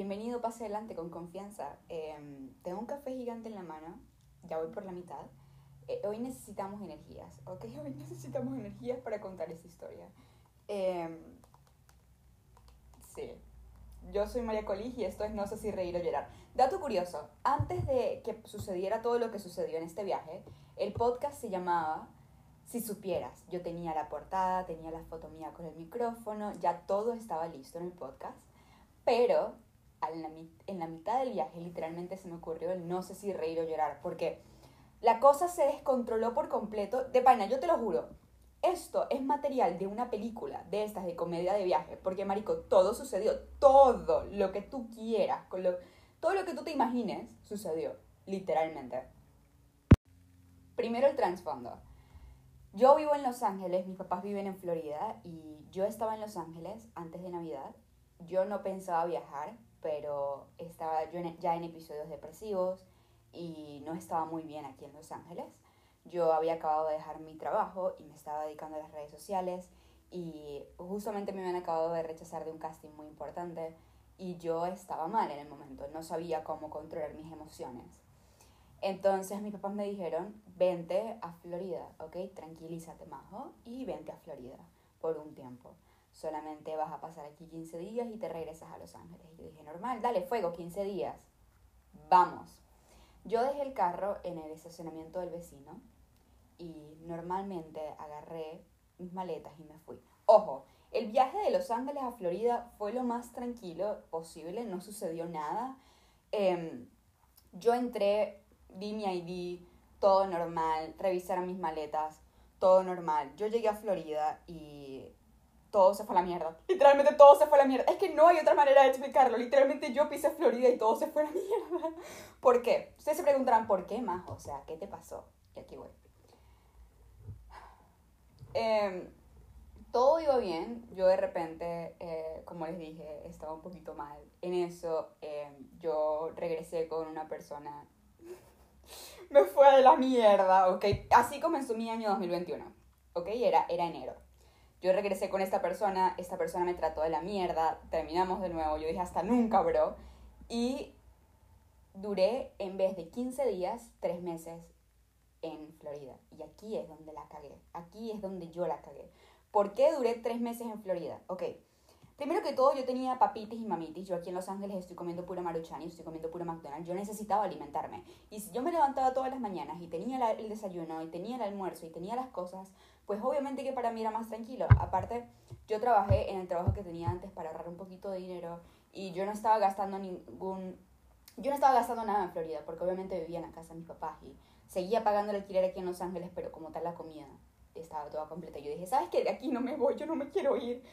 bienvenido, pase adelante con confianza. Em, tengo un café gigante en la mano, ya voy por la mitad. Eh, hoy necesitamos energías, ¿ok? Hoy necesitamos energías para contar esta historia. Em, sí, yo soy María Colig y esto es No sé si reír o llorar. Dato curioso, antes de que sucediera todo lo que sucedió en este viaje, el podcast se llamaba Si supieras. Yo tenía la portada, tenía la foto mía con el micrófono, ya todo estaba listo en el podcast, pero en la mitad del viaje literalmente se me ocurrió el no sé si reír o llorar, porque la cosa se descontroló por completo. De vaina, yo te lo juro, esto es material de una película de estas de comedia de viaje, porque marico, todo sucedió, todo lo que tú quieras, con lo, todo lo que tú te imagines sucedió, literalmente. Primero el trasfondo. Yo vivo en Los Ángeles, mis papás viven en Florida y yo estaba en Los Ángeles antes de Navidad. Yo no pensaba viajar, pero estaba yo ya en episodios depresivos y no estaba muy bien aquí en Los Ángeles. Yo había acabado de dejar mi trabajo y me estaba dedicando a las redes sociales y justamente me habían acabado de rechazar de un casting muy importante y yo estaba mal en el momento, no sabía cómo controlar mis emociones. Entonces mis papás me dijeron, vente a Florida, ¿ok? Tranquilízate, majo, y vente a Florida por un tiempo. Solamente vas a pasar aquí 15 días y te regresas a Los Ángeles. Y yo dije, normal, dale fuego, 15 días. Vamos. Yo dejé el carro en el estacionamiento del vecino y normalmente agarré mis maletas y me fui. Ojo, el viaje de Los Ángeles a Florida fue lo más tranquilo posible, no sucedió nada. Em, yo entré, vi mi ID, todo normal, revisaron mis maletas, todo normal. Yo llegué a Florida y todo se fue a la mierda. Literalmente todo se fue a la mierda. Es que no hay otra manera de explicarlo. Literalmente yo pisé Florida y todo se fue a la mierda. ¿Por qué? Ustedes se preguntarán, ¿por qué, más? O sea, ¿qué te pasó? Y aquí voy. Eh, todo iba bien, yo de repente, eh, como les dije, estaba un poquito mal. En eso eh, yo regresé con una persona, me fue de la mierda, ¿ok? Así comenzó mi año 2021, ¿ok? Era, era enero. Yo regresé con esta persona, esta persona me trató de la mierda, terminamos de nuevo, yo dije hasta nunca, bro. Y duré, en vez de 15 días, 3 meses en Florida. Y aquí es donde la cagué, aquí es donde yo la cagué ¿Por qué duré tres meses en Florida? Ok. Primero que todo, yo tenía papitis y mamitis. Yo aquí en Los Ángeles estoy comiendo pura maruchan y estoy comiendo pura McDonald's. Yo necesitaba alimentarme. Y si yo me levantaba todas las mañanas y tenía el desayuno y tenía el almuerzo y tenía las cosas, pues obviamente que para mí era más tranquilo. Aparte, yo trabajé en el trabajo que tenía antes para ahorrar un poquito de dinero y yo no estaba gastando ningún... Yo no estaba gastando nada en Florida porque obviamente vivía en la casa de mis papás y seguía pagando el alquiler aquí en Los Ángeles, pero como tal la comida estaba toda completa. Yo dije, ¿sabes qué? De aquí no me voy, yo no me quiero ir.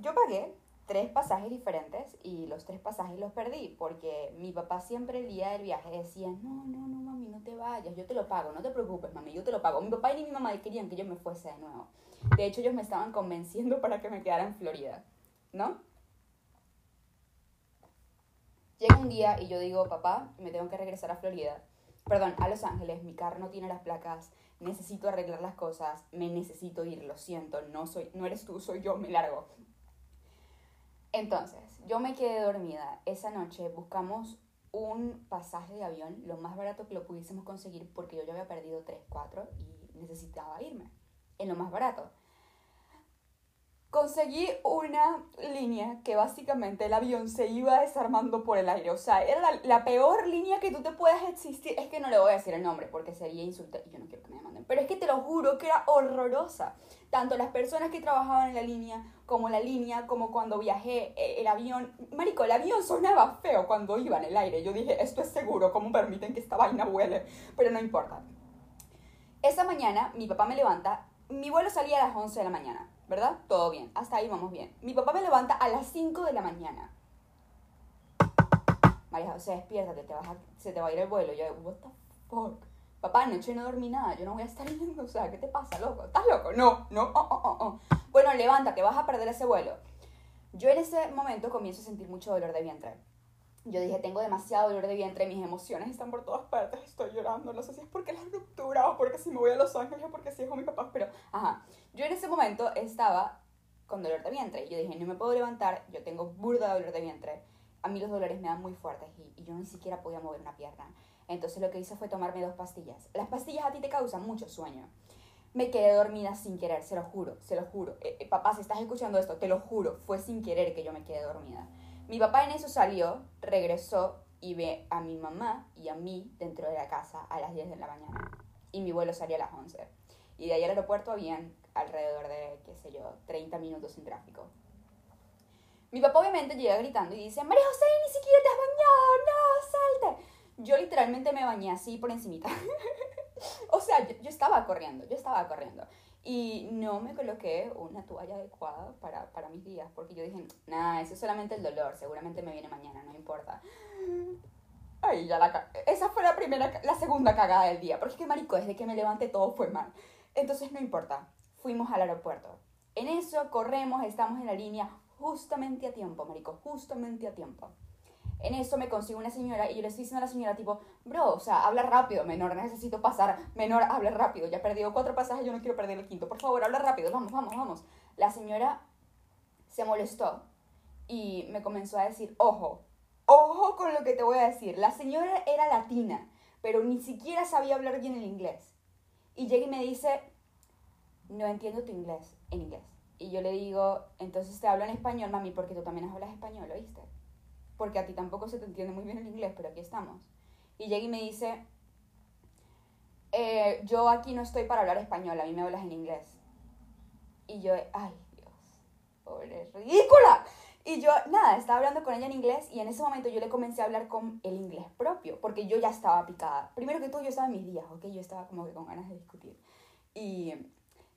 Yo pagué tres pasajes diferentes y los tres pasajes los perdí porque mi papá siempre el día del viaje decía, no, no, no, mami, no te vayas, yo te lo pago, no te preocupes, mami, yo te lo pago. Mi papá y mi mamá querían que yo me fuese de nuevo. De hecho, ellos me estaban convenciendo para que me quedara en Florida, ¿no? Llega un día y yo digo, papá, me tengo que regresar a Florida, perdón, a Los Ángeles, mi carro no tiene las placas, necesito arreglar las cosas, me necesito ir, lo siento, no, soy, no eres tú, soy yo, me largo. Entonces, yo me quedé dormida. Esa noche buscamos un pasaje de avión, lo más barato que lo pudiésemos conseguir, porque yo ya había perdido 3, 4 y necesitaba irme en lo más barato conseguí una línea que básicamente el avión se iba desarmando por el aire. O sea, era la, peor línea que tú te puedas existir. Es que no le voy a decir el nombre porque sería insultar y yo no quiero que me manden. Pero es que te lo juro que era horrorosa. Tanto las personas que trabajaban en la línea, como la línea, como cuando viajé eh, el avión. Marico, el avión sonaba feo cuando iba en el aire. Yo dije, esto es seguro, ¿cómo permiten que esta vaina vuele? Pero no importa. Esa mañana mi papá me levanta. Mi vuelo salía a las 11 de la mañana ¿verdad? Todo bien, hasta ahí vamos bien. Mi papá me levanta a las 5 de la mañana. María José, despiértate, te vas se te va a ir el vuelo. yo, what the fuck? Papá, anoche no dormí nada, yo no voy a estar yendo, o sea, ¿qué te pasa, loco? ¿Estás loco? No, no, oh, oh, oh, oh. Bueno, levántate, vas a perder ese vuelo. Yo en ese momento comienzo a sentir mucho dolor de vientre. Yo dije, tengo demasiado dolor de vientre, mis emociones están por todas partes, estoy llorando, no sé si es porque la ruptura o porque si me voy a Los Ángeles o porque si es con mi papá, pero, ajá. Yo en ese momento estaba con dolor de vientre. Yo dije, no me puedo levantar, yo tengo burda dolor de vientre. A mí los dolores me dan muy fuertes y, y yo ni siquiera podía mover una pierna. Entonces lo que hice fue tomarme dos pastillas. Las pastillas a ti te causan mucho sueño. Me quedé dormida sin querer, se lo juro, se lo juro. Eh, eh, papá, si estás escuchando esto, te lo juro, fue sin querer que yo me quedé dormida. Mi papá en eso salió, regresó y ve a mi mamá y a mí dentro de la casa a las 10 de la mañana. Y mi vuelo salía a las 11. Y de ahí al aeropuerto habían alrededor de, qué sé yo, 30 minutos sin tráfico. Mi papá obviamente llega gritando y dice, María José, ni siquiera te has bañado, no, salte. Yo literalmente me bañé así por encimita. o sea, yo, estaba corriendo, yo estaba corriendo. Y no me coloqué una toalla adecuada para, para mis días, porque yo dije, nada, eso es solamente el dolor, seguramente me viene mañana, no importa. Ay, ya la Esa fue la primera, la segunda cagada del día, porque es que marico, desde que me levanté todo fue mal. Entonces no importa, fuimos al aeropuerto. En eso corremos, estamos en la línea justamente a tiempo, marico, justamente a tiempo. En eso me consigo una señora y yo le estoy diciendo a la señora tipo, bro, o sea, habla rápido, menor, necesito pasar, menor, habla rápido, ya he perdido cuatro pasajes, yo no quiero perder el quinto, por favor, habla rápido, vamos, vamos, vamos. La señora se molestó y me comenzó a decir, ojo, ojo con lo que te voy a decir. La señora era latina, pero ni siquiera sabía hablar bien el inglés. Y llega y me dice, no entiendo tu inglés, en inglés. Y yo le digo, entonces te hablo en español, mami, porque tú también hablas español, ¿oíste? Porque a ti tampoco se te entiende muy bien el inglés, pero aquí estamos. Y llega y me dice, eh, yo aquí no estoy para hablar español, a mí me hablas en inglés. Y yo, ay Dios, pobre ridícula. Y yo, nada, estaba hablando con ella en inglés y en ese momento yo le comencé a hablar con el inglés propio, porque yo ya estaba picada. Primero que todo, yo estaba en mis días, ¿ok? Yo estaba como que con ganas de discutir. Y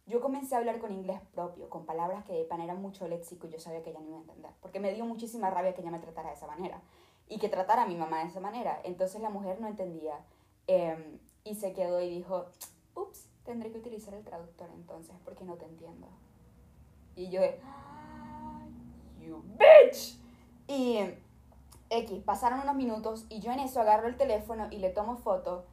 yo comencé a hablar con inglés propio, con palabras que de pan eran mucho léxico y yo sabía que ella no iba a entender, porque me dio muchísima rabia que ella me tratara de esa manera y que tratara a mi mamá de esa manera. Entonces la mujer no entendía em, y se quedó y dijo, ups, tendré que utilizar el traductor entonces porque no te entiendo. Y yo, you bitch. Y X, pasaron unos minutos y yo en eso agarro el teléfono y le tomo foto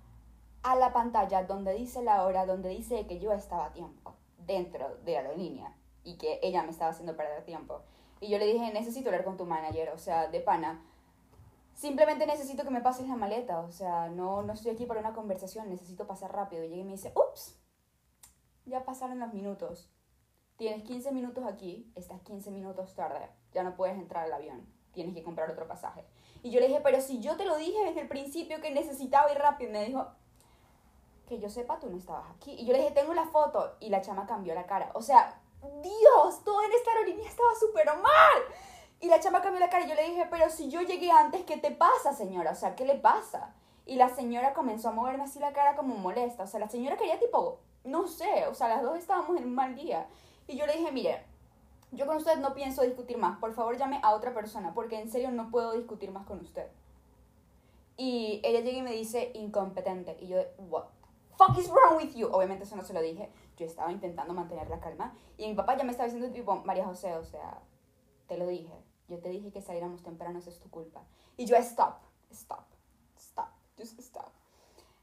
a la pantalla donde dice la hora, donde dice que yo estaba a tiempo dentro de la aerolínea y que ella me estaba haciendo perder tiempo. Y yo le dije, necesito hablar con tu manager, o sea, de pana. Simplemente necesito que me pases la maleta, o sea, no, no estoy aquí para una conversación, necesito pasar rápido. Y y me dice, ups, ya pasaron los minutos. Tienes 15 minutos aquí, estás 15 minutos tarde, ya no puedes entrar al avión, tienes que comprar otro pasaje. Y yo le dije, pero si yo te lo dije desde el principio que necesitaba ir rápido, me dijo, que yo sepa, tú no estabas aquí. Y yo le dije, tengo la foto. Y la chama cambió la cara. O sea, Dios, todo en esta aerolínea estaba súper mal. Y la chama cambió la cara y yo le dije, pero si yo llegué antes, ¿qué te pasa, señora? O sea, ¿qué le pasa? Y la señora comenzó a moverme así la cara como molesta. O sea, la señora quería tipo, no sé, o sea, las dos estábamos en un mal día. Y yo le dije, mire, yo con usted no pienso discutir más. Por favor, llame a otra persona, porque en serio no puedo discutir más con usted. Y ella llega y me dice, incompetente. Y yo, what? Fuck is wrong with you? Obviamente eso no se lo dije. Yo estaba intentando mantener la calma. Y mi papá ya me estaba diciendo, tipo, María José, o sea, te lo dije. Yo te dije que saliéramos temprano, eso es tu culpa. Y yo, stop, stop, stop, just stop.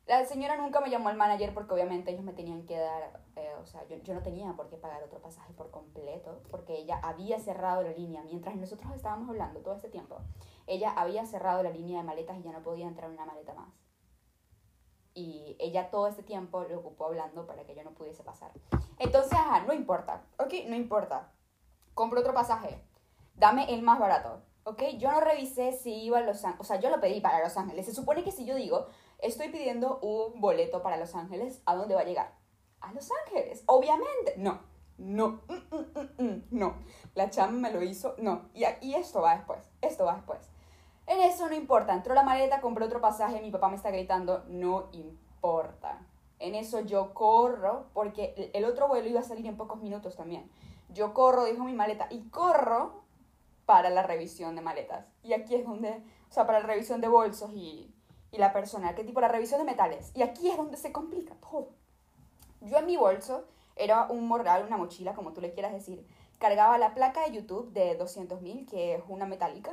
La señora nunca me llamó al manager porque obviamente ellos me tenían que dar, eh, o sea, yo, yo, no tenía por qué pagar otro pasaje por completo porque ella había cerrado la línea mientras nosotros estábamos hablando todo este tiempo. Ella había cerrado la línea de maletas y ya no podía entrar una maleta más y ella todo este tiempo lo ocupó hablando para que yo no pudiese pasar. Entonces, ajá, no importa, ¿ok? No importa. Compro otro pasaje, dame el más barato, ¿ok? Yo no revisé si iba a Los Ángeles, o sea, yo lo pedí para Los Ángeles. Se supone que si yo digo, estoy pidiendo un boleto para Los Ángeles, ¿a dónde va a llegar? A Los Ángeles, obviamente. No, no, mm, mm, mm, no. La chama me lo hizo, no. Y, y esto va después, esto va después. En eso no importa, entró la maleta, compré otro pasaje, mi papá me está gritando, no importa. En eso yo corro, porque el otro vuelo iba a salir en pocos minutos también. Yo corro, dejo mi maleta y corro para la revisión de maletas. Y aquí es donde, o sea, para la revisión de bolsos y, y la personal, que tipo la revisión de metales. Y aquí es donde se complica todo. Yo en mi bolso era un morral, una mochila, como tú le quieras decir. Cargaba la placa de YouTube de 200.000, que es una metálica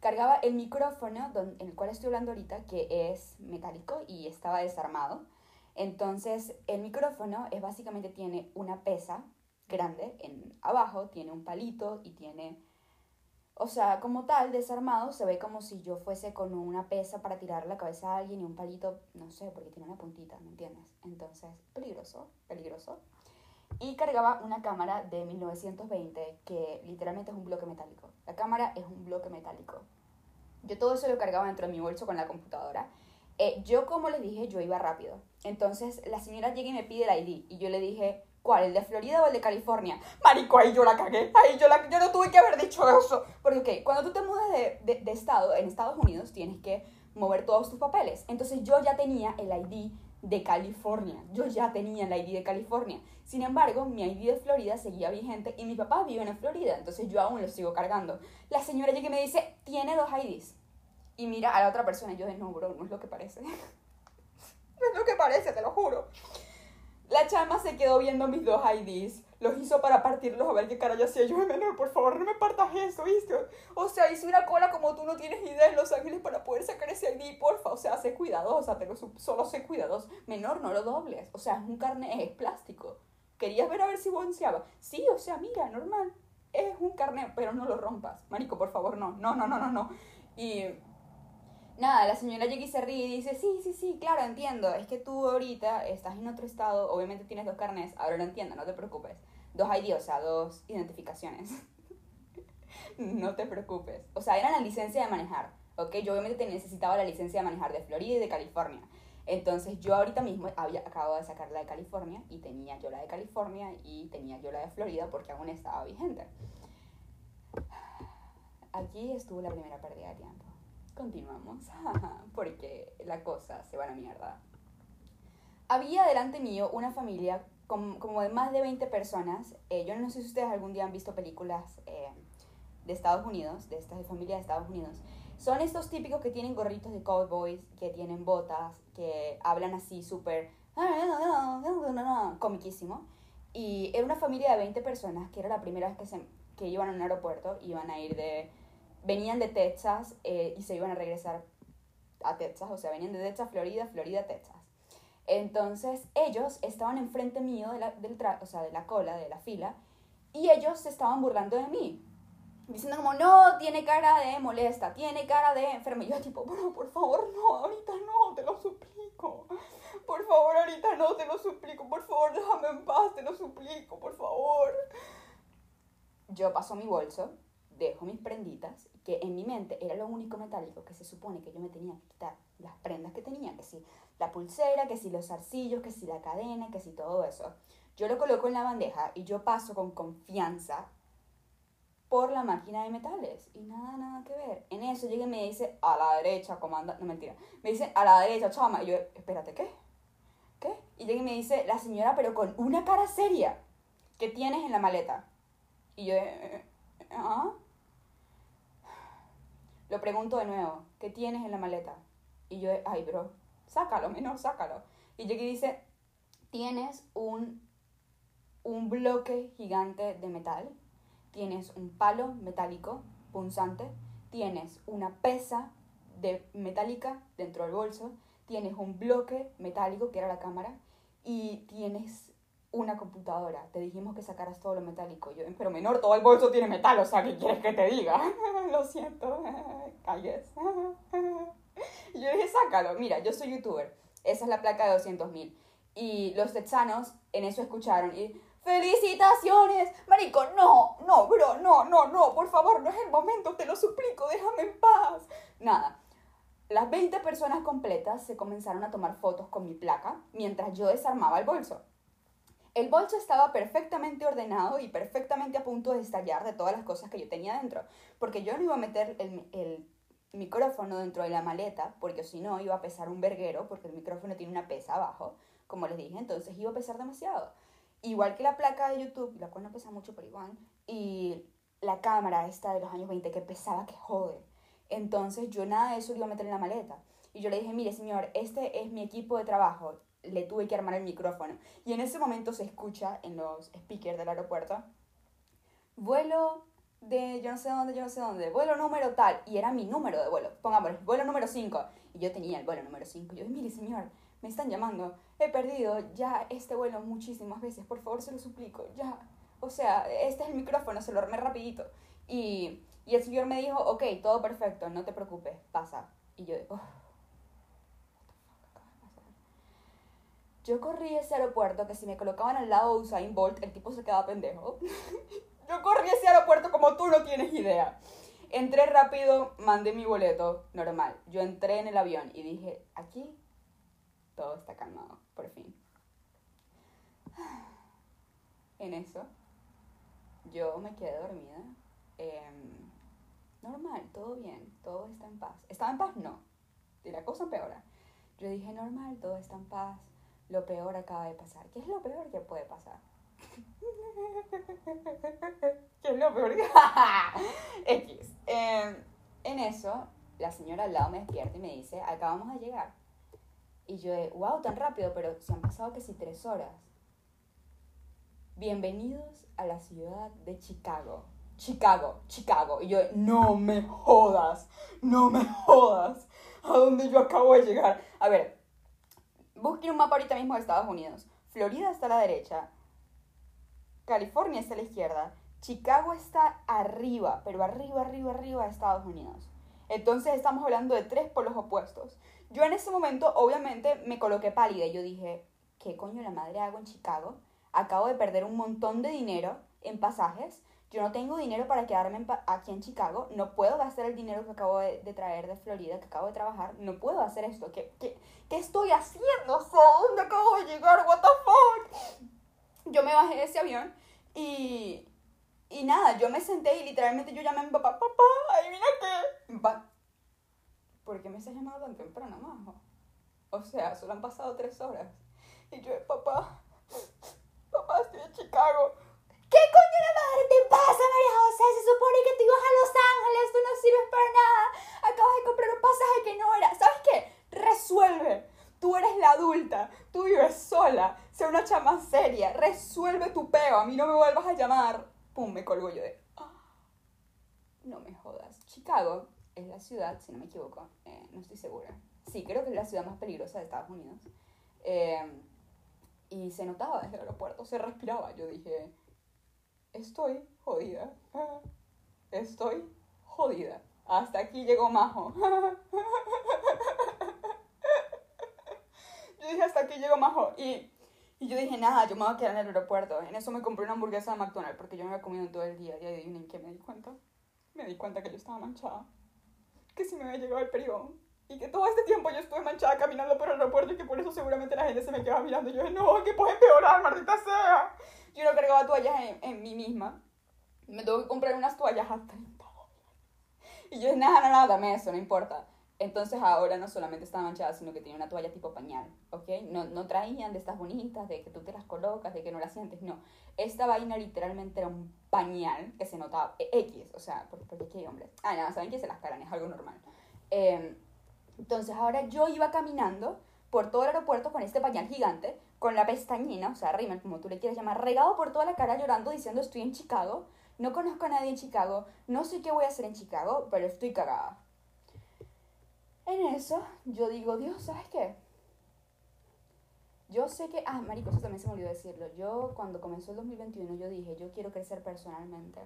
cargaba el micrófono en el cual estoy hablando ahorita, que es metálico y estaba desarmado. Entonces, el micrófono es básicamente tiene una pesa grande en abajo, tiene un palito y tiene o sea, como tal, desarmado, se ve como si yo fuese con una pesa para tirar la cabeza a alguien y un palito, no sé, porque tiene una puntita, ¿me entiendes? Entonces, peligroso, peligroso. Y cargaba una cámara de 1920 que literalmente es un bloque metálico. La cámara es un bloque metálico. Yo todo eso lo cargaba dentro de mi bolso con la computadora. Eh, yo, como les dije, yo iba rápido. Entonces, la señora llega y me pide el ID. Y yo le dije, ¿Cuál? ¿El de Florida o el de California? Marico, ahí yo la cagué. Ahí yo, la, yo no tuve que haber dicho eso. Porque, cuando tú te mudas de, de, de estado en Estados Unidos, tienes que mover todos tus papeles. Entonces yo ya tenía el ID de California. Yo ya tenía el ID de California. Sin embargo, mi ID de Florida seguía vigente y mi papá vive en Florida, entonces yo aún lo sigo cargando. La señora llega y me dice, tiene dos IDs. Y mira a la otra persona y yo de no, bro, no es lo que parece. no es lo que parece, te lo juro. La chama se quedó viendo mis dos IDs. Los hizo para partirlos a ver qué cara yo hacía. Yo, menor, por favor, no me partas eso, ¿viste? O sea, hice una cola como tú no tienes idea en Los Ángeles para poder sacar ese ID, porfa. O sea, sé cuidadosa, pero solo sé cuidadoso. Menor, no lo dobles. O sea, es un carnet, es plástico. ¿Querías ver a ver si bonciaba? Sí, o sea, mira, normal. Es un carnet, pero no lo rompas. Marico, por favor, no. No, no, no, no, no. Y nada, la señora llega y se ríe y dice, sí, sí, sí, claro, entiendo, es que tú ahorita estás en otro estado, obviamente tienes dos carnes, ahora lo entiendo, no te preocupes. Dos ID, o sea, dos identificaciones. no te preocupes. O sea, era la licencia de manejar, ¿ok? Yo obviamente necesitaba la licencia de manejar de Florida y de California. Entonces yo ahorita mismo había, acabo de sacar la de California y tenía yo la de California y tenía yo la de Florida porque aún estaba vigente. Aquí estuvo la primera pérdida de tiempo continuamos, porque la cosa se va a la mierda. Había delante mío una familia como, de más de 20 personas. Eh, yo no sé si ustedes algún día han visto películas eh, de Estados Unidos, de estas de familia de Estados Unidos. Son estos típicos que tienen gorritos de cowboys, que tienen botas, que hablan así súper comiquísimo. Y era una familia de 20 personas, que era la primera vez que, se, que iban a un aeropuerto, iban a ir de venían de Texas eh, y se iban a regresar a Texas, o sea, venían de Texas, Florida, Florida, Texas. Entonces ellos estaban enfrente mío de la, del o sea, de la cola, de la fila, y ellos se estaban burlando de mí. Diciendo como, no, tiene cara de molesta, tiene cara de enferma. Y yo tipo, bueno, por favor, no, ahorita no, te lo suplico. Por favor, ahorita no, te lo suplico. Por favor, déjame en paz, te lo suplico, por favor. Yo paso mi bolso, dejo mis prenditas, que en mi mente era lo único metálico que se supone que yo me tenía que quitar las prendas que tenía, que si la pulsera, que si los zarcillos, que si la cadena, que si todo eso. Yo lo coloco en la bandeja y yo paso con confianza por la máquina de metales y nada, nada que ver. En eso llega y me dice, a la derecha, comanda, no mentira, me dice, a la derecha, chama, y yo, espérate, ¿qué? ¿Qué? Y llega y me dice, la señora, pero con una cara seria, ¿qué tienes en la maleta? Y yo, eh, ¿ah? Lo pregunto de nuevo, ¿qué tienes en la maleta? Y yo, ay, bro, sácalo, menor, sácalo. Y Jackie dice, tienes un, un bloque gigante de metal, tienes un palo metálico punzante, tienes una pesa de metálica dentro del bolso, tienes un bloque metálico que era la cámara y tienes una computadora. Te dijimos que sacaras todo lo metálico. Yo, pero menor, todo el bolso tiene metal, o sea, ¿qué quieres que te diga? lo siento, calles. yo dije, sácalo. Mira, yo soy youtuber. Esa es la placa de 200 mil. Y los texanos en eso escucharon y... ¡Felicitaciones! Marico, no, no, bro, no, no, no, por favor, no es el momento, te lo suplico, déjame en paz. Nada, las 20 personas completas se comenzaron a tomar fotos con mi placa mientras yo desarmaba el bolso. El bolso estaba perfectamente ordenado y perfectamente a punto de estallar de todas las cosas que yo tenía dentro, porque yo no iba a meter el, micrófono dentro de la maleta, porque si no iba a pesar un verguero, porque el micrófono tiene una pesa abajo, como les dije, entonces iba a pesar demasiado. Igual que la placa de YouTube, la cual no pesa mucho, pero igual, y la cámara esta de los años 20 que pesaba que jode. Entonces yo nada de eso lo iba a meter en la maleta. Y yo le dije, mire señor, este es mi equipo de trabajo, le tuve que armar el micrófono. Y en ese momento se escucha en los speakers del aeropuerto, vuelo de yo no sé dónde, yo no sé dónde, vuelo número tal, y era mi número de vuelo, pongamos, vuelo número 5, y yo tenía el vuelo número 5, y yo, mire señor, me están llamando, he perdido ya este vuelo muchísimas veces, por favor se lo suplico, ya, O sea, este es el micrófono, se lo armé rapidito. Y, y el señor me dijo, ok, todo perfecto, no te preocupes, pasa. Y yo, oh, Yo corrí ese aeropuerto que si me colocaban al lado de Usain Bolt, el tipo se quedaba pendejo. Yo corrí ese aeropuerto como tú no tienes idea. Entré rápido, mandé mi boleto, normal. Yo entré en el avión y dije, aquí todo está calmado, por fin. En eso, yo me quedé dormida. Em, normal, todo bien, todo está en paz. ¿Estaba en paz? No. Y la cosa empeora. Yo dije, normal, todo está en paz. Lo peor acaba de pasar. ¿Qué es lo peor que puede pasar? ¿Qué es lo peor. X. Em, en eso, la señora al lado me despierta y me dice, acabamos de llegar. Y yo, wow, tan rápido, pero se han pasado que si tres horas. Bienvenidos a la ciudad de Chicago. Chicago, Chicago. Y yo, no me jodas, no me jodas. ¿A dónde yo acabo de llegar? A ver, busquen un mapa ahorita mismo de Estados Unidos. Florida está a la derecha, California está a la izquierda, Chicago está arriba, pero arriba, arriba, arriba de Estados Unidos. Entonces estamos hablando de tres polos opuestos. Yo en ese momento, obviamente, me coloqué pálida yo dije, ¿qué coño la madre hago en Chicago? Acabo de perder un montón de dinero en pasajes. Yo no tengo dinero para quedarme aquí en Chicago. No puedo gastar el dinero que acabo de, traer de Florida, que acabo de trabajar. No puedo hacer esto. ¿Qué, qué, qué estoy haciendo? ¿A dónde acabo de llegar? ¿What the fuck? Yo me bajé de ese avión y, y nada, yo me senté y literalmente yo llamé a mi papá, papá, adivina qué. Papá, ¿por qué me estás llamando tan temprano, majo? O sea, solo han pasado tres horas. Y yo, papá, papá, estoy en Chicago. ¿Qué coño la madre te pasa, María José? Se supone que tú ibas a Los Ángeles, tú no sirves para nada. Acabas de comprar un pasaje que no era. ¿Sabes qué? Resuelve. Tú eres la adulta, tú vives sola, sé una chama seria, resuelve tu peo, a mí no me vuelvas a llamar. Pum, me colgo yo de... Ah, no me jodas. Chicago es la ciudad, si no me equivoco, eh, no estoy segura. Sí, creo que es la ciudad más peligrosa de Estados Unidos. Eh, y se notaba desde el aeropuerto, se respiraba. Yo dije, estoy jodida. Estoy jodida. Hasta aquí llegó Majo. yo dije, hasta aquí llegó Majo. Y, y yo dije, nada, yo me voy a quedar en el aeropuerto. En eso me compré una hamburguesa de McDonald's porque yo no había comido en todo el día. Y adivinen qué me di cuenta. Me di cuenta que yo estaba manchada. Que si me había llegado el periodo. Y que todo este tiempo yo estuve manchada caminando por el aeropuerto y que por eso seguramente la gente se me quedaba mirando. Y yo dije, no, que puede empeorar, maldita sea. Yo no cargaba toallas en, en mí misma. Me tuve que comprar unas toallas a 30 Y yo dije, nada, nada, dame eso, no importa. Entonces ahora no solamente estaba manchada, sino que tenía una toalla tipo pañal, ¿ok? No, no traían de estas bonitas, de que tú te las colocas, de que no las sientes, no. Esta vaina literalmente era un pañal que se notaba X, o sea, porque, porque hay hombres. Ah, nada, saben que se las caran, es algo normal. Em, entonces ahora yo iba caminando por todo el aeropuerto con este pañal gigante, con la pestañina, o sea, rímel, como tú le quieras llamar, regado por toda la cara llorando diciendo estoy en Chicago, no conozco a nadie en Chicago, no sé qué voy a hacer en Chicago, pero estoy cagada. En eso, yo digo, Dios, ¿sabes qué? Yo sé que, ah, marico, eso también se me olvidó decirlo. Yo, cuando comenzó el 2021, yo dije, yo quiero crecer personalmente.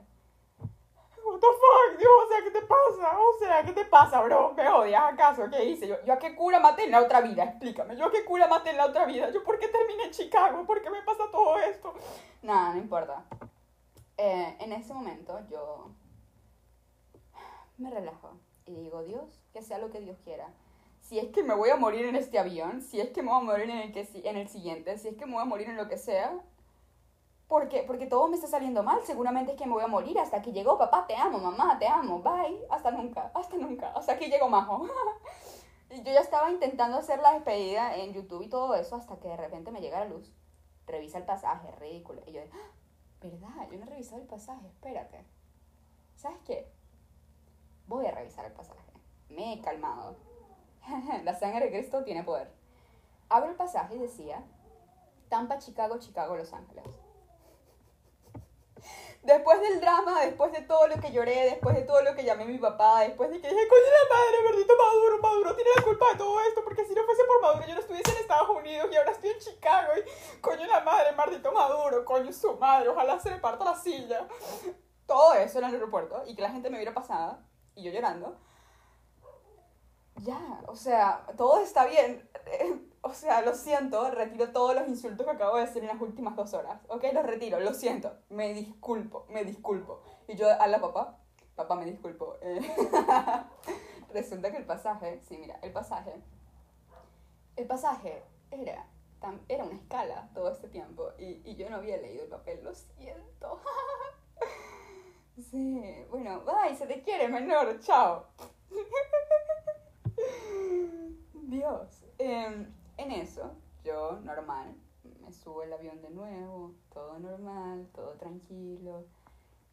What the fuck, Dios, o sea, ¿qué te pasa? O sea, ¿qué te pasa, bro? ¿Me odias acaso? ¿Qué hice? Yo, yo a qué cura maté en la otra vida, explícame. Yo a qué cura maté en la otra vida. Yo, ¿por qué terminé en Chicago? ¿Por qué me pasa todo esto? Nada, no importa. Eh, en ese momento, yo me relajo y digo, Dios, que sea lo que Dios quiera. Si es que me voy a morir en este avión, si es que me voy a morir en el, que, en el siguiente, si es que me voy a morir en lo que sea, porque, porque todo me está saliendo mal, seguramente es que me voy a morir hasta que llegó, papá, te amo, mamá, te amo, bye, hasta nunca, hasta nunca, hasta aquí llegó Majo. yo ya estaba intentando hacer la despedida en YouTube y todo eso hasta que de repente me llega la luz, revisa el pasaje, ridículo, y yo, ¡Ah! ¿verdad? Yo no he revisado el pasaje, espérate. ¿Sabes qué? voy a revisar el pasaje. Me he calmado. la sangre de Cristo tiene poder. Abro el pasaje y decía, Tampa, Chicago, Chicago, Los Ángeles. Después del drama, después de todo lo que lloré, después de todo lo que llamé a mi papá, después de que dije, coño la madre, maldito Maduro, Maduro tiene la culpa de todo esto, porque si no fuese por Maduro yo no estuviese en Estados Unidos y ahora estoy en Chicago y coño la madre, maldito Maduro, coño su madre, ojalá se le parta la silla. Todo eso en el aeropuerto y que la gente me viera pasada y yo llorando. Ya, o sea, todo está bien. O sea, lo siento, retiro todos los insultos que acabo de decir en las últimas dos horas. Ok, los retiro, lo siento. Me disculpo, me disculpo. Y yo a la papá, papá, me disculpo. Eh, resulta que el pasaje, sí, mira, el pasaje. El pasaje era, era una escala todo este tiempo y, y yo no había leído el papel, lo siento. sí, bueno, bye, se te quiere, menor, chao. Dios. Eh, en eso, yo normal, me subo el avión de nuevo, todo normal, todo tranquilo.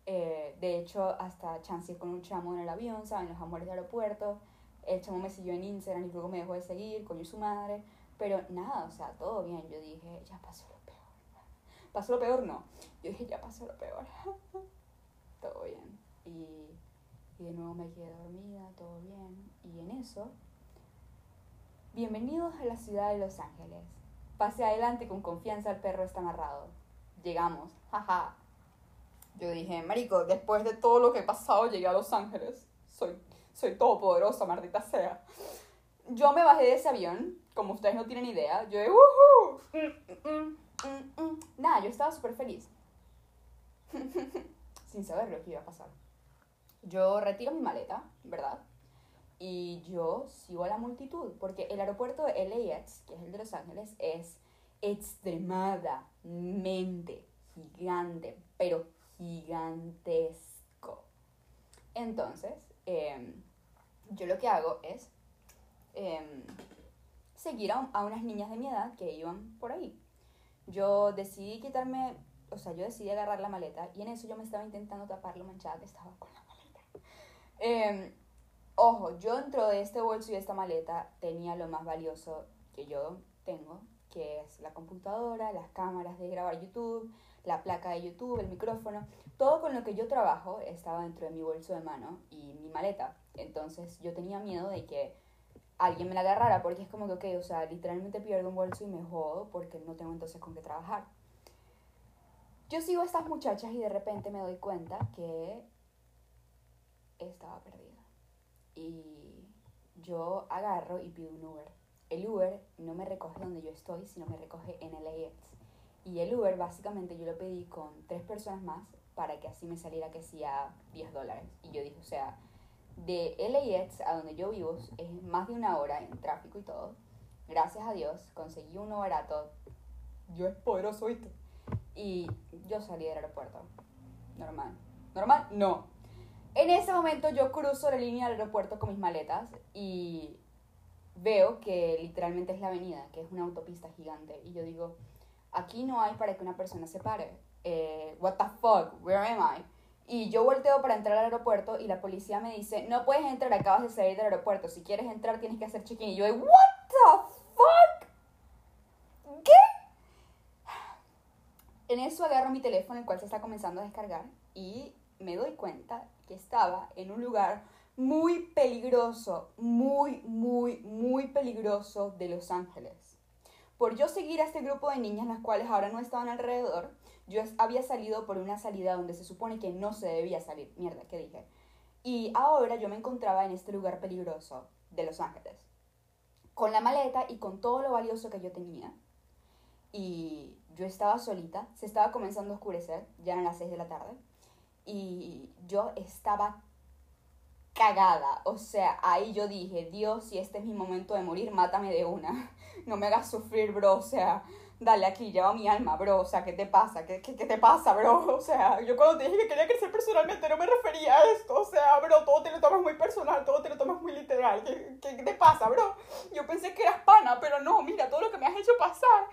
Eh, de hecho, hasta chance con un chamo en el avión, ¿saben? Los amores de aeropuerto. El chamo me siguió en Instagram y luego me dejó de seguir, coño su madre. Pero nada, o sea, todo bien. Yo dije, ya pasó lo peor. Pasó lo peor, no. Yo dije, ya pasó lo peor. todo bien. Y, y de nuevo me quedé dormida, todo bien. Y en eso Bienvenidos a la ciudad de Los Ángeles. Pase adelante con confianza, el perro está amarrado. Llegamos, jaja. Yo dije, marico, después de todo lo que he pasado, llegué a Los Ángeles. Soy, soy todopoderosa, maldita sea. Yo me bajé de ese avión, como ustedes no tienen idea. Yo de, ¡Woohoo! Nada, yo estaba súper feliz. Sin saber lo que iba a pasar. Yo retiro mi maleta, ¿verdad? Y yo sigo a la multitud, porque el aeropuerto de LAX, que es el de Los Ángeles, es extremadamente gigante, pero gigantesco. Entonces, em, yo lo que hago es em, seguir a, unas niñas de mi edad que iban por ahí. Yo decidí quitarme, o sea, yo decidí agarrar la maleta y en eso yo me estaba intentando tapar lo manchada que estaba con la maleta. Eh, Ojo, yo dentro de este bolso y esta maleta tenía lo más valioso que yo tengo, que es la computadora, las cámaras de grabar YouTube, la placa de YouTube, el micrófono, todo con lo que yo trabajo estaba dentro de mi bolso de mano y mi maleta. Entonces yo tenía miedo de que alguien me la agarrara porque es como que, ok, o sea, literalmente pierdo un bolso y me jodo porque no tengo entonces con qué trabajar. Yo sigo a estas muchachas y de repente me doy cuenta que estaba perdida y yo agarro y pido un Uber. El Uber no me recoge donde yo estoy, sino me recoge en LAX. Y el Uber básicamente yo lo pedí con tres personas más para que así me saliera que sea 10 dólares. Y yo dije, o sea, de LAX a donde yo vivo es más de una hora en tráfico y todo. Gracias a Dios conseguí uno barato. Yo es poderoso, ¿viste? Y yo salí del aeropuerto. Normal. ¿Normal? No. En ese momento yo cruzo la línea del aeropuerto con mis maletas y veo que literalmente es la avenida, que es una autopista gigante. Y yo digo, aquí no hay para que una persona se pare. Eh, what the fuck, where am I? Y yo volteo para entrar al aeropuerto y la policía me dice, no puedes entrar, acabas de salir del aeropuerto. Si quieres entrar tienes que hacer check-in. Y yo, what the fuck? ¿Qué? En eso agarro mi teléfono, el cual se está comenzando a descargar, y me doy cuenta que estaba en un lugar muy peligroso, muy, muy, muy peligroso de Los Ángeles. Por yo seguir a este grupo de niñas, las cuales ahora no estaban alrededor, yo había salido por una salida donde se supone que no se debía salir. Mierda, ¿qué dije? Y ahora yo me encontraba en este lugar peligroso de Los Ángeles. Con la maleta y con todo lo valioso que yo tenía. Y yo estaba solita, se estaba comenzando a oscurecer, ya eran las 6 de la tarde y yo estaba cagada. O sea, ahí yo dije, Dios, si este es mi momento de morir, mátame de una. No me hagas sufrir, bro. O sea, dale aquí, lleva mi alma, bro. O sea, ¿qué te pasa? ¿Qué, qué, te pasa, bro? O sea, yo cuando te dije que quería crecer personalmente no me refería a esto. O sea, bro, todo te lo tomas muy personal, todo te lo tomas muy literal. ¿Qué, qué, qué te pasa, bro? Yo pensé que eras pana, pero no, mira todo lo que me has hecho pasar.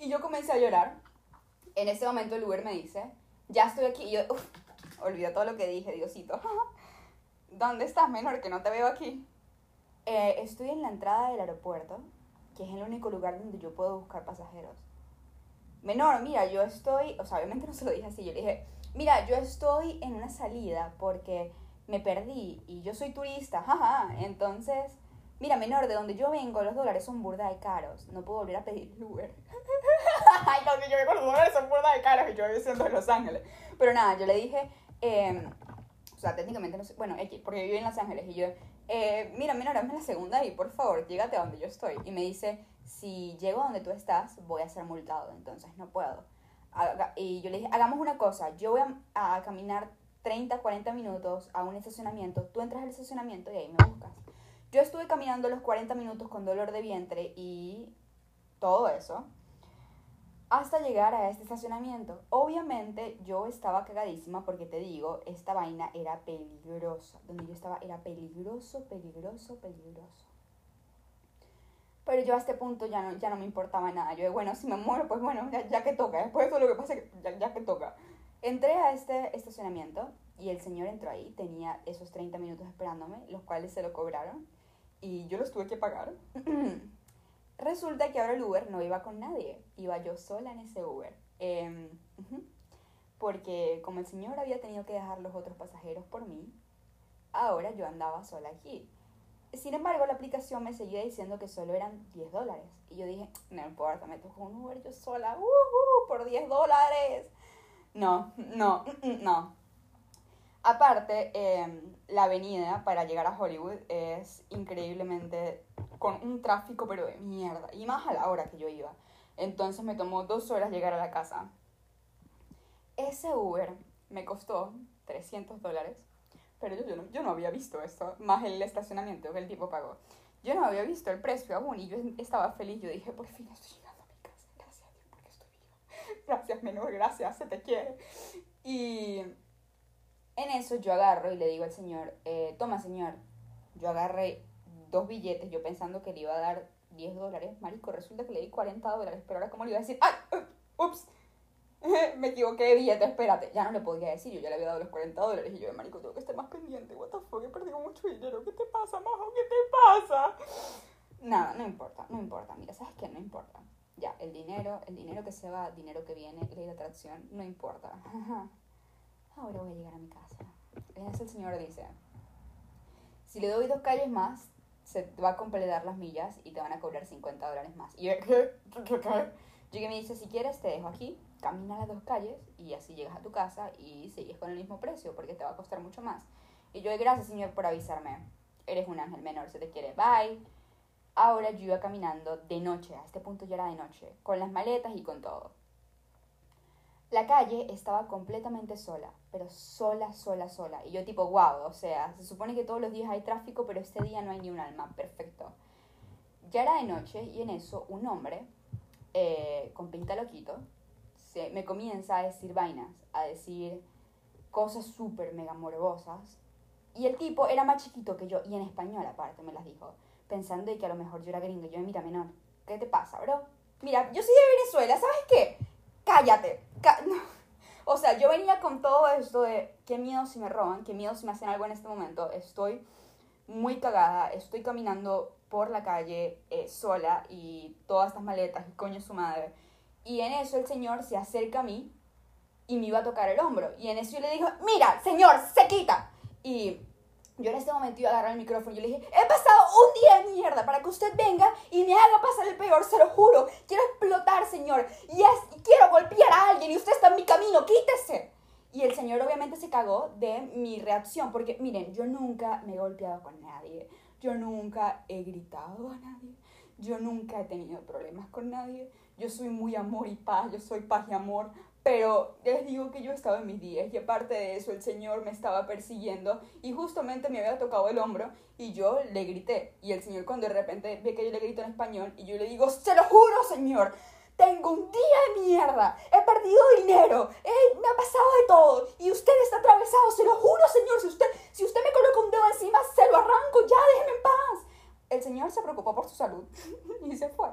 Y yo comencé a llorar. En ese momento el Uber me dice, ya estoy aquí. Y yo, olvida todo lo que dije, Diosito. ¿Dónde estás, menor? Que no te veo aquí. Eh, estoy en la entrada del aeropuerto, que es el único lugar donde yo puedo buscar pasajeros. Menor, mira, yo estoy, o sea, obviamente no se lo dije así, yo le dije, mira, yo estoy en una salida porque me perdí y yo soy turista, jaja, entonces, mira, menor, de donde yo vengo los dólares son burda de caros, no puedo volver a pedir Uber. Ay, no, yo vengo los dólares son burda de caros y yo vivo siendo en Los Ángeles. Pero nada, yo le dije, eh, o sea, técnicamente no sé, bueno, X, porque yo vivo en Los Ángeles y yo, eh, mira, menor, dame la segunda y por favor, llégate a donde yo estoy. Y me dice, si llego a donde tú estás, voy a ser multado, entonces no puedo. Y yo le dije, hagamos una cosa, yo voy a, a caminar 30, 40 minutos a un estacionamiento, tú entras al estacionamiento y ahí me buscas. Yo estuve caminando los 40 minutos con dolor de vientre y todo eso hasta llegar a este estacionamiento. Obviamente yo estaba cagadísima porque te digo, esta vaina era peligrosa. Donde yo estaba era peligroso, peligroso, peligroso. Pero yo a este punto ya no, ya no me importaba nada. Yo, bueno, si me muero, pues bueno, ya, que toca. Después eso lo que pasa ya, ya que toca. Entré a este estacionamiento y el señor entró ahí. Tenía esos 30 minutos esperándome, los cuales se lo cobraron. Y yo los tuve que pagar. Resulta que ahora el Uber no iba con nadie, iba yo sola en ese Uber. Em, porque como el señor había tenido que dejar los otros pasajeros por mí, ahora yo andaba sola aquí. Sin embargo, la aplicación me seguía diciendo que solo eran 10 dólares. Y yo dije, no importa, me tocó un Uber yo sola, uh, por 10 dólares. No, no, no. Aparte, em, la avenida para llegar a Hollywood es increíblemente con un tráfico pero de mierda. Y más a la hora que yo iba. Entonces me tomó dos horas llegar a la casa. Ese Uber me costó 300 dólares. Pero yo, no, yo no había visto esto, más el estacionamiento que el tipo pagó. Yo no había visto el precio aún y yo estaba feliz. Yo dije, por fin estoy llegando a mi casa. Gracias a Dios porque estoy viva. Gracias, menor, gracias, se te quiere. Y en eso yo agarro y le digo al señor, eh, toma señor, yo agarré dos billetes, yo pensando que le iba a dar 10 dólares, marico, resulta que le di 40 dólares, pero ahora cómo le iba a decir, ¡ay! ¡Ups! me equivoqué de billete, espérate. Ya no le podía decir, yo ya le había dado los 40 dólares y yo, marico, tengo que estar más pendiente. What the he perdido mucho dinero. ¿Qué te pasa, majo? ¿Qué te pasa? Nada, no importa, no importa. Mira, ¿sabes qué? No importa. Ya, el dinero, el dinero que se va, dinero que viene, ley de atracción, no importa. ahora voy a llegar a mi casa. Entonces el señor dice, si le doy dos calles más, se va a completar las millas y te van a cobrar 50 dólares más. Y yo, ¿qué? que me dice, si quieres te dejo aquí, camina las dos calles y así llegas a tu casa y sigues con el mismo precio porque te va a costar mucho más. Y yo, gracias señor por avisarme. Eres un ángel menor, se te quiere. Bye. Ahora yo iba caminando de noche, a este punto ya era de noche, con las maletas y con todo. La calle estaba completamente sola, pero sola, sola, sola. Y yo tipo, wow, o sea, se supone que todos los días hay tráfico, pero este día no hay ni un alma, perfecto. Ya era de noche y en eso un hombre eh, con pinta loquito se, me comienza a decir vainas, a decir cosas súper mega morbosas. Y el tipo era más chiquito que yo, y en español aparte me las dijo, pensando que a lo mejor yo era gringo. Yo, mira, menor, ¿qué te pasa, bro? Mira, yo soy de Venezuela, ¿sabes qué? cállate. O sea, yo venía con todo esto de qué miedo si me roban, qué miedo si me hacen algo en este momento. Estoy muy cagada, estoy caminando por la calle eh, sola y todas estas maletas y coño su madre. Y en eso el señor se acerca a mí y me iba a tocar el hombro. Y en eso yo le digo, mira, señor, se quita. Y yo en este momento iba a agarrar el micrófono yo le dije, he pasado un día de mierda para que usted venga y me haga pasar el peor, se lo juro. Quiero explotar, señor. Y, es, quiero golpear a alguien y usted está en mi camino, quítese. Y el señor obviamente se cagó de mi reacción, porque miren, yo nunca me he golpeado con nadie, yo nunca he gritado a nadie, yo nunca he tenido problemas con nadie, yo soy muy amor y paz, yo soy paz y amor, pero les digo que yo estaba en mis días y aparte de eso el Señor me estaba persiguiendo y justamente me había tocado el hombro y yo le grité. Y el Señor cuando de repente ve que yo le grito en español y yo le digo, se lo juro Señor, tengo un día de mierda, he perdido dinero, me ha pasado de todo y usted está atravesado, se lo juro Señor, si usted, si usted me coloca un dedo encima, se lo arranco, ya déjeme en paz. El Señor se preocupó por su salud y se fue.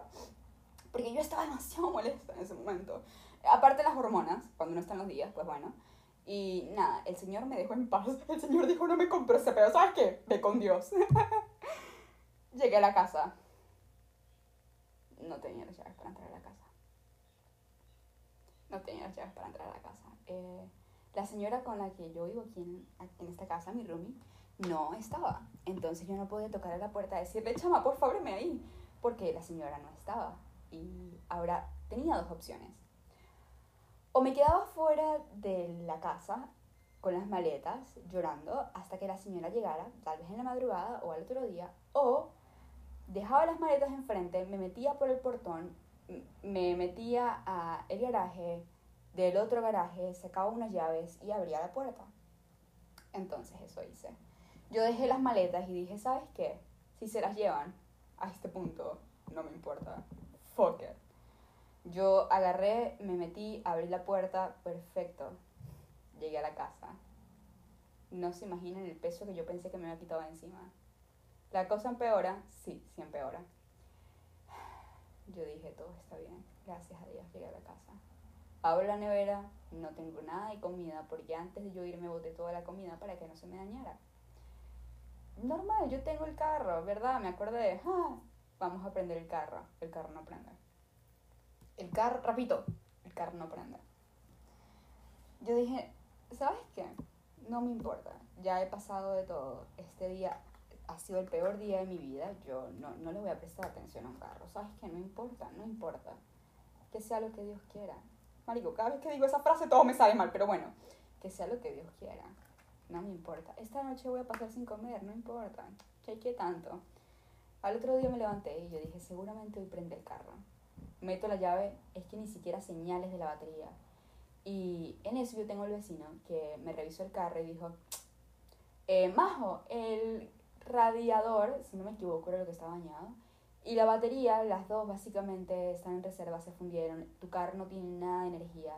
Porque yo estaba demasiado molesta en ese momento. Aparte las hormonas, cuando no están los días, pues bueno. Y nada, el Señor me dejó en paz. El Señor dijo, no me compró ese pedo. ¿Sabes qué? Ve con Dios. Llegué a la casa. No tenía las llaves para entrar a la casa. No tenía las llaves para entrar a la casa. Eh, La señora con la que yo vivo aquí en, aquí en esta casa, mi roomie, no estaba. Entonces yo no podía tocar a la puerta y decirle, chama, por favor, me ahí. Porque la señora no estaba. Y ahora tenía dos opciones. O me quedaba fuera de la casa con las maletas llorando hasta que la señora llegara, tal vez en la madrugada o al otro día, o dejaba las maletas enfrente, me metía por el portón, me metía a el garaje, del otro garaje, sacaba unas llaves y abría la puerta. Entonces eso hice. Yo dejé las maletas y dije, ¿sabes qué? Si se las llevan a este punto, no me importa. Fuck it. Yo agarré, me metí, abrí la puerta, perfecto. Llegué a la casa. No se imaginan el peso que yo pensé que me había quitado encima. La cosa empeora, sí, sí empeora. Yo dije, todo está bien, gracias a Dios llegué a la casa. Abro la nevera, no tengo nada de comida porque antes de yo irme boté toda la comida para que no se me dañara. Normal, yo tengo el carro, ¿verdad? Me acordé ah, vamos a prender el carro. El carro no prende. El carro, repito, el carro no prende. Yo dije, ¿sabes qué? No me importa, ya he pasado de todo. Este día ha sido el peor día de mi vida. Yo no, no le voy a prestar atención a un carro. ¿Sabes qué? No importa, no importa. Que sea lo que Dios quiera. Marico, cada vez que digo esa frase todo me sale mal, pero bueno, que sea lo que Dios quiera. No me importa. Esta noche voy a pasar sin comer, no importa. ¿Qué, qué tanto? Al otro día me levanté y yo dije, seguramente hoy prende el carro. Meto la llave, es que ni siquiera señales de la batería. Y en eso yo tengo el vecino que me revisó el carro y dijo, eh, Majo, el radiador, si no me equivoco, era lo que estaba dañado. Y la batería, las dos básicamente están en reserva, se fundieron. Tu carro no tiene nada de energía.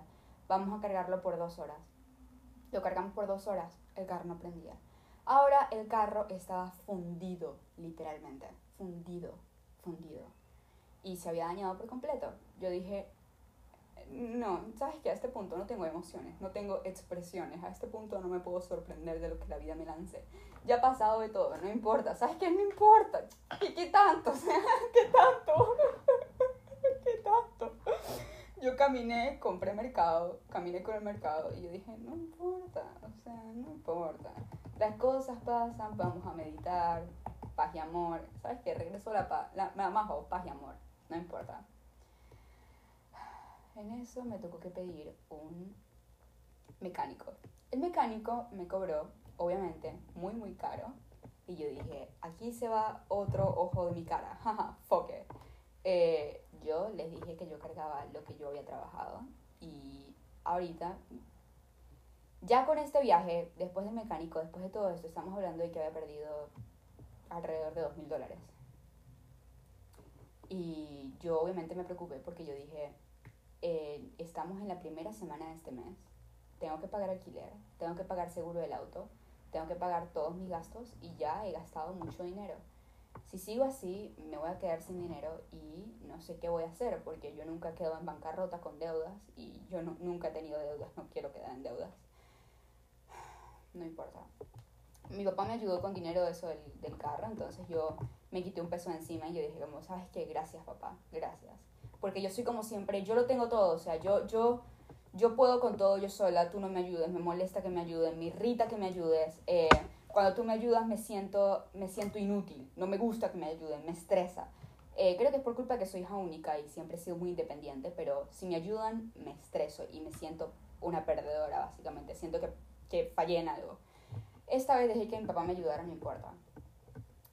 Vamos a cargarlo por dos horas. Lo cargamos por dos horas, el carro no prendía. Ahora el carro estaba fundido, literalmente. Fundido, fundido. Y se había dañado por completo. Yo dije, no, sabes que a este punto no tengo emociones, no tengo expresiones, a este punto no me puedo sorprender de lo que la vida me lance. Ya ha pasado de todo, no importa, ¿sabes qué? No importa. ¿Qué, qué tanto? ¿qué tanto? ¿Qué tanto? Yo caminé, compré mercado, caminé con el mercado y yo dije, no importa, o sea, no importa. Las cosas pasan, vamos a meditar, paz y amor. ¿Sabes qué? Regreso la paz, la, más paz y amor, no importa en eso me tocó que pedir un mecánico. El mecánico me cobró, obviamente, muy, muy caro. Y yo dije, aquí se va otro ojo de mi cara. Jaja, fuck it. Eh, yo les dije que yo cargaba lo que yo había trabajado. Y ahorita, ya con este viaje, después del mecánico, después de todo esto, estamos hablando de que había perdido alrededor de dos mil dólares. Y yo obviamente me preocupé porque yo dije, eh, estamos en la primera semana de este mes, tengo que pagar alquiler, tengo que pagar seguro del auto, tengo que pagar todos mis gastos y ya he gastado mucho dinero. Si sigo así, me voy a quedar sin dinero y no sé qué voy a hacer porque yo nunca quedo en bancarrota con deudas y yo nunca he tenido deudas, no quiero quedar en deudas. No importa. Mi papá me ayudó con dinero de eso del, del carro, entonces yo me quité un peso encima y yo dije como, ¿sabes qué? Gracias papá, gracias porque yo soy como siempre, yo lo tengo todo, o sea, yo, yo, yo puedo con todo yo sola, tú no me ayudes, me molesta que me ayudes, me irrita que me ayudes, eh, cuando tú me ayudas me siento, me siento inútil, no me gusta que me ayuden, me estresa. Eh, creo que es por culpa que soy hija única y siempre he sido muy independiente, pero si me ayudan me estreso y me siento una perdedora, básicamente, siento que, que fallé en algo. Esta vez dejé que mi papá me ayudara, no importa.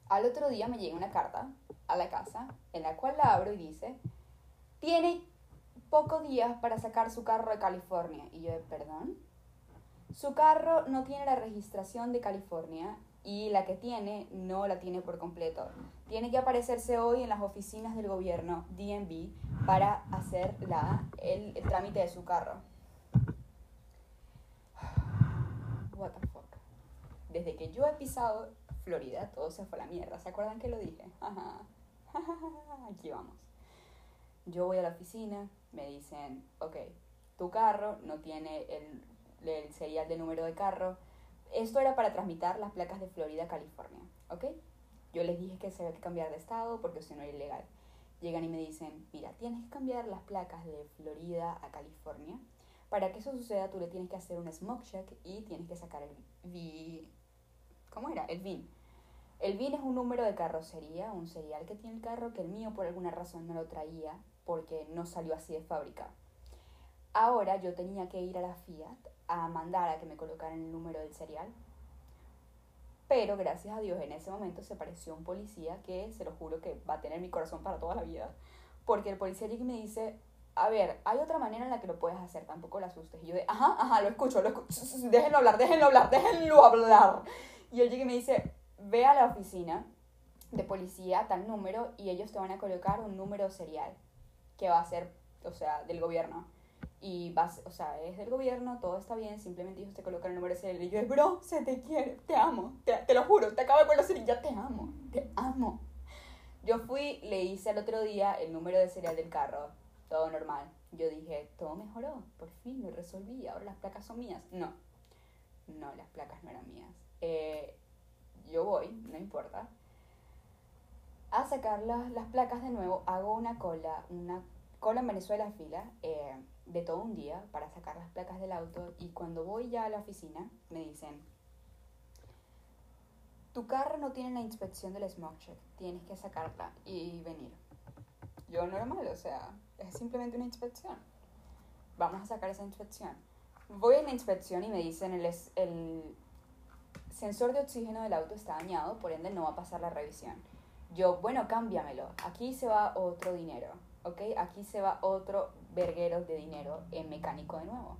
Al otro día me llega una carta a la casa en la cual la abro y dice, tiene pocos días para sacar su carro de California. Y yo, perdón. Su carro no tiene la registración de California y la que tiene no la tiene por completo. Tiene que aparecerse hoy en las oficinas del gobierno, DMV, para hacer la, el, trámite de su carro. What the fuck. Desde que yo he pisado Florida, todo se fue a la mierda. ¿Se acuerdan que lo dije? Aquí vamos. Yo voy a la oficina, me dicen, ok, tu carro no tiene el, serial de número de carro. Esto era para transmitir las placas de Florida a California, ¿ok? Yo les dije que se había que cambiar de estado porque si no era ilegal. Llegan y me dicen, mira, tienes que cambiar las placas de Florida a California Para que eso suceda, tú le tienes que hacer un smoke check y tienes que sacar el V... ¿Cómo era? El VIN. El VIN es un número de carrocería, un serial que tiene el carro, que el mío por alguna razón no lo traía porque no salió así de fábrica. Ahora yo tenía que ir a la Fiat a mandar a que me colocaran el número del serial. Pero gracias a Dios en ese momento se pareció un policía que se lo juro que va a tener mi corazón para toda la vida. Porque el policía llega y me dice, a ver, hay otra manera en la que lo puedes hacer, tampoco lo asustes. Y yo de, ajá, ajá, lo escucho, lo escucho, déjenlo hablar, déjenlo hablar, déjenlo hablar. Y él llega y me dice, ve a la oficina de policía, tal número, y ellos te van a colocar un número serial que va a ser, o sea, del gobierno. Y vas, o sea, es del gobierno, todo está bien, simplemente ellos te colocan el número serial. Y yo, bro, se te quiere, te amo, te, te lo juro, te acabo de conocer y ya te amo, te amo. Yo fui, le hice el otro día el número de serial del carro, todo normal. Yo dije, todo mejoró, por fin lo resolví, ahora las placas son mías. No, no, las placas no eran mías. Eh, yo voy, no importa, a sacar las, las, placas de nuevo, hago una cola, una cola en Venezuela fila eh, de todo un día para sacar las placas del auto y cuando voy ya a la oficina me dicen, tu carro no tiene la inspección del smoke check, tienes que sacarla y venir. Yo normal, o sea, es simplemente una inspección. Vamos a sacar esa inspección. Voy a la inspección y me dicen el, el sensor de oxígeno del auto está dañado, por ende no va a pasar la revisión. Yo, bueno, cámbiamelo. Aquí se va otro dinero, ¿ok? Aquí se va otro verguero de dinero en mecánico de nuevo.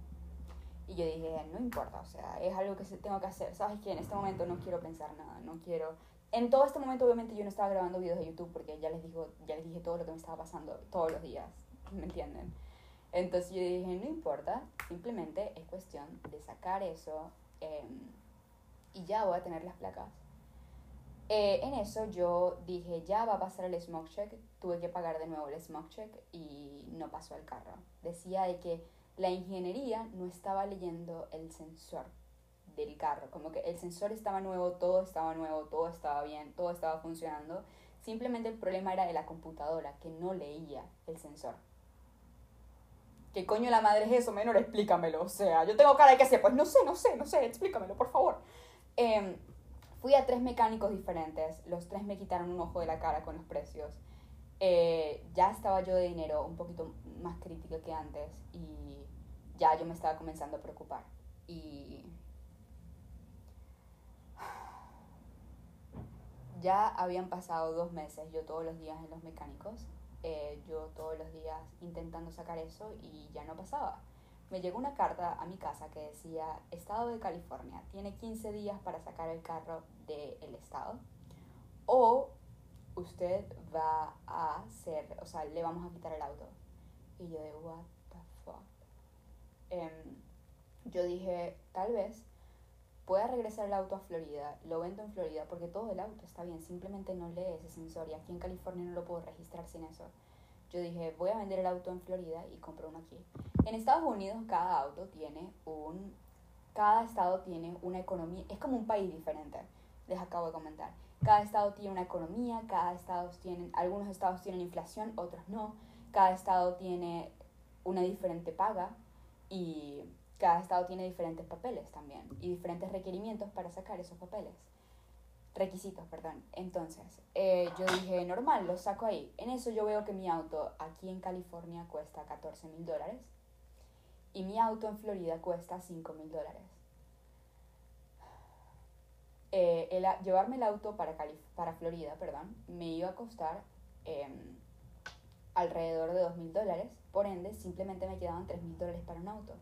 Y yo dije, no importa, o sea, es algo que tengo que hacer. ¿Sabes qué? En este momento no quiero pensar nada, no quiero... En todo este momento, obviamente, yo no estaba grabando videos de YouTube porque ya les, digo, ya les dije todo lo que me estaba pasando todos los días, ¿me entienden? Entonces yo dije, no importa, simplemente es cuestión de sacar eso. Eh, y ya voy a tener las placas. Eh, en eso yo dije, ya va a pasar el smoke check, tuve que pagar de nuevo el smoke check y no pasó el carro. Decía de que la ingeniería no estaba leyendo el sensor del carro, como que el sensor estaba nuevo, todo estaba nuevo, todo estaba bien, todo estaba funcionando. Simplemente el problema era de la computadora, que no leía el sensor. ¿Qué coño la madre es eso, menor? Explícamelo. O sea, yo tengo cara de que sé, pues no sé, no sé, no sé, explícamelo, por favor. Em, fui a tres mecánicos diferentes, los tres me quitaron un ojo de la cara con los precios. Eh, ya estaba yo de dinero un poquito más crítica que antes y ya yo me estaba comenzando a preocupar. Y ya habían pasado dos meses yo todos los días en los mecánicos, eh, yo todos los días intentando sacar eso y ya no pasaba me llegó una carta a mi casa que decía, Estado de California, tiene 15 días para sacar el carro del Estado. O usted va a hacer, o sea, le vamos a quitar el auto. Y yo de, what the fuck. Em, yo dije, tal vez pueda regresar el auto a Florida, lo vendo en Florida, porque todo el auto está bien, simplemente no lee ese sensor y aquí en California no lo puedo registrar sin eso. Yo dije, voy a vender el auto en Florida y compro uno aquí. En Estados Unidos cada auto tiene un... Cada estado tiene una economía, es como un país diferente, les acabo de comentar. Cada estado tiene una economía, cada estado tiene, algunos estados tienen inflación, otros no. Cada estado tiene una diferente paga y cada estado tiene diferentes papeles también y diferentes requerimientos para sacar esos papeles requisitos, perdón. Entonces, eh, yo dije, normal, lo saco ahí. En eso yo veo que mi auto aquí en California cuesta 14 mil dólares y mi auto en Florida cuesta 5 mil dólares. Eh, llevarme el auto para, para Florida, perdón, me iba a costar em, alrededor de 2 mil dólares, por ende simplemente me quedaban 3 mil dólares para un auto.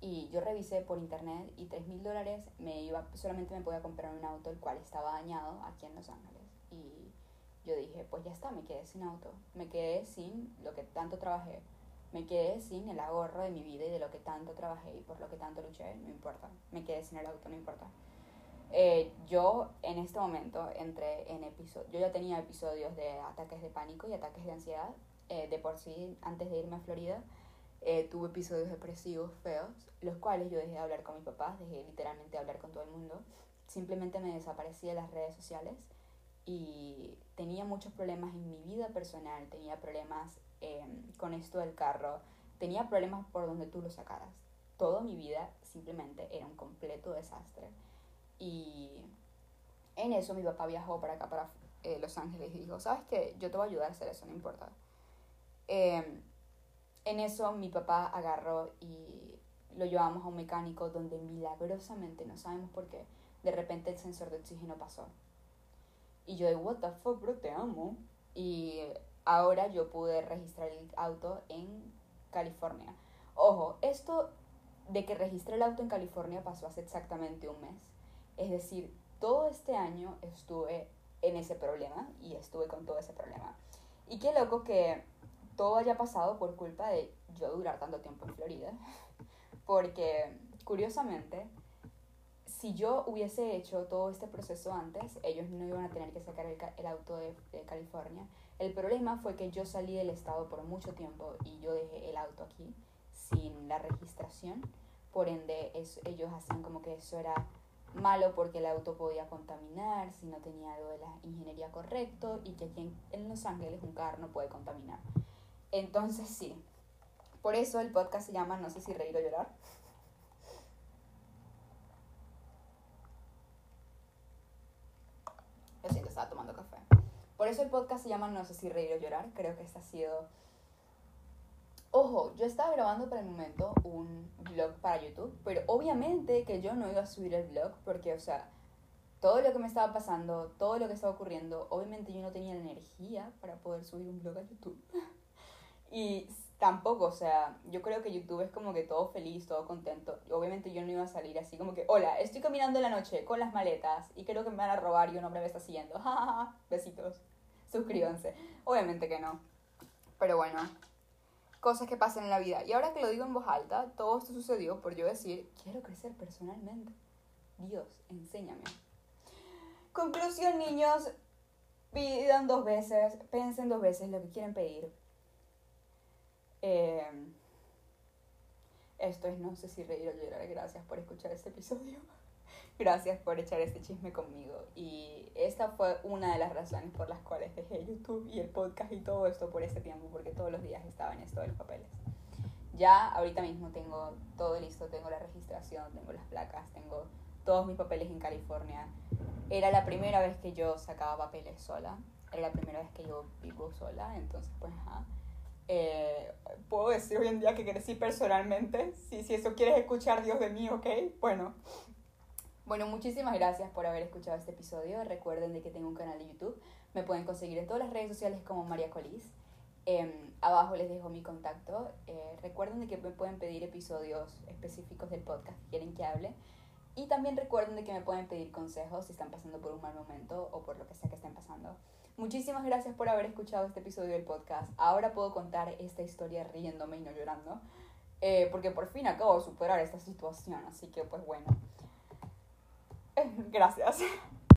Y yo revisé por internet y 3 mil dólares me iba, solamente me podía comprar un auto el cual estaba dañado aquí en Los Ángeles. Y yo dije, pues ya está, me quedé sin auto. Me quedé sin lo que tanto trabajé. Me quedé sin el ahorro de mi vida y de lo que tanto trabajé y por lo que tanto luché, no importa. Me quedé sin el auto, no importa. Eh, yo en este momento entré en episodios, yo ya tenía episodios de ataques de pánico y ataques de ansiedad. Eh, de por sí, antes de irme a Florida, eh, tuve episodios depresivos feos, los cuales yo dejé de hablar con mi papá, dejé literalmente de hablar con todo el mundo. Simplemente me desaparecí de las redes sociales y tenía muchos problemas en mi vida personal, tenía problemas em, con esto del carro, tenía problemas por donde tú lo sacaras. Toda mi vida simplemente era un completo desastre. Y en eso mi papá viajó para acá, para eh, Los Ángeles, y dijo, ¿sabes qué? Yo te voy a ayudar a hacer eso, no importa. Em, en eso mi papá agarró y lo llevamos a un mecánico donde milagrosamente, no sabemos por qué, de repente el sensor de oxígeno pasó. Y yo de, what the fuck, bro, te amo. Y ahora yo pude registrar el auto en California. Ojo, esto de que registré el auto en California pasó hace exactamente un mes. Es decir, todo este año estuve en ese problema y estuve con todo ese problema. Y qué loco que todo haya pasado por culpa de yo durar tanto tiempo en Florida. Porque, curiosamente, si yo hubiese hecho todo este proceso antes, ellos no iban a tener que sacar el, auto de, California. El problema fue que yo salí del estado por mucho tiempo y yo dejé el auto aquí sin la registración. Por ende, ellos hacían como que eso era malo porque el auto podía contaminar si no tenía algo la ingeniería correcto y que aquí en, en Los Ángeles un carro no puede contaminar. Entonces sí, por eso el podcast se llama No sé si reír o llorar. Lo siento, estaba tomando café. Por eso el podcast se llama No sé si reír o llorar. Creo que este ha sido... Ojo, yo estaba grabando para el momento un vlog para YouTube, pero obviamente que yo no iba a subir el vlog porque, o sea, todo lo que me estaba pasando, todo lo que estaba ocurriendo, obviamente yo no tenía la energía para poder subir un vlog a YouTube. y tampoco, o sea, yo creo que YouTube es como que todo feliz, todo contento. Obviamente yo no iba a salir así como que, hola, estoy caminando la noche con las maletas y creo que me van a robar y un hombre me está siguiendo. Besitos. Suscríbanse. Obviamente que no. Pero bueno, cosas que pasan en la vida. Y ahora que lo digo en voz alta, todo esto sucedió por yo decir, quiero crecer personalmente. Dios, enséñame. Conclusión, niños, pidan dos veces, pensen dos veces lo que quieren pedir Em, esto es No sé si reír o llorar. Gracias por escuchar este episodio. Gracias por echar este chisme conmigo. Y esta fue una de las razones por las cuales dejé YouTube y el podcast y todo esto por este tiempo, porque todos los días estaba en esto de los papeles. Ya ahorita mismo tengo todo listo, tengo la registración, tengo las placas, tengo todos mis papeles en California. Era la primera vez que yo sacaba papeles sola, era la primera vez que yo vivo sola, entonces pues ajá. Eh, puedo decir hoy en día que crecí personalmente. Si, si eso quieres escuchar, Dios de mí, ¿ok? Bueno. Bueno, muchísimas gracias por haber escuchado este episodio. Recuerden de que tengo un canal de YouTube. Me pueden conseguir en todas las redes sociales como María Colis. Em, abajo les dejo mi contacto. Eh, recuerden de que me pueden pedir episodios específicos del podcast que quieren que hable. Y también recuerden de que me pueden pedir consejos si están pasando por un mal momento o por lo que sea que estén pasando. Muchísimas gracias por haber escuchado este episodio del podcast. Ahora puedo contar esta historia riéndome y no llorando. Eh, porque por fin acabo de superar esta situación. Así que pues bueno. gracias.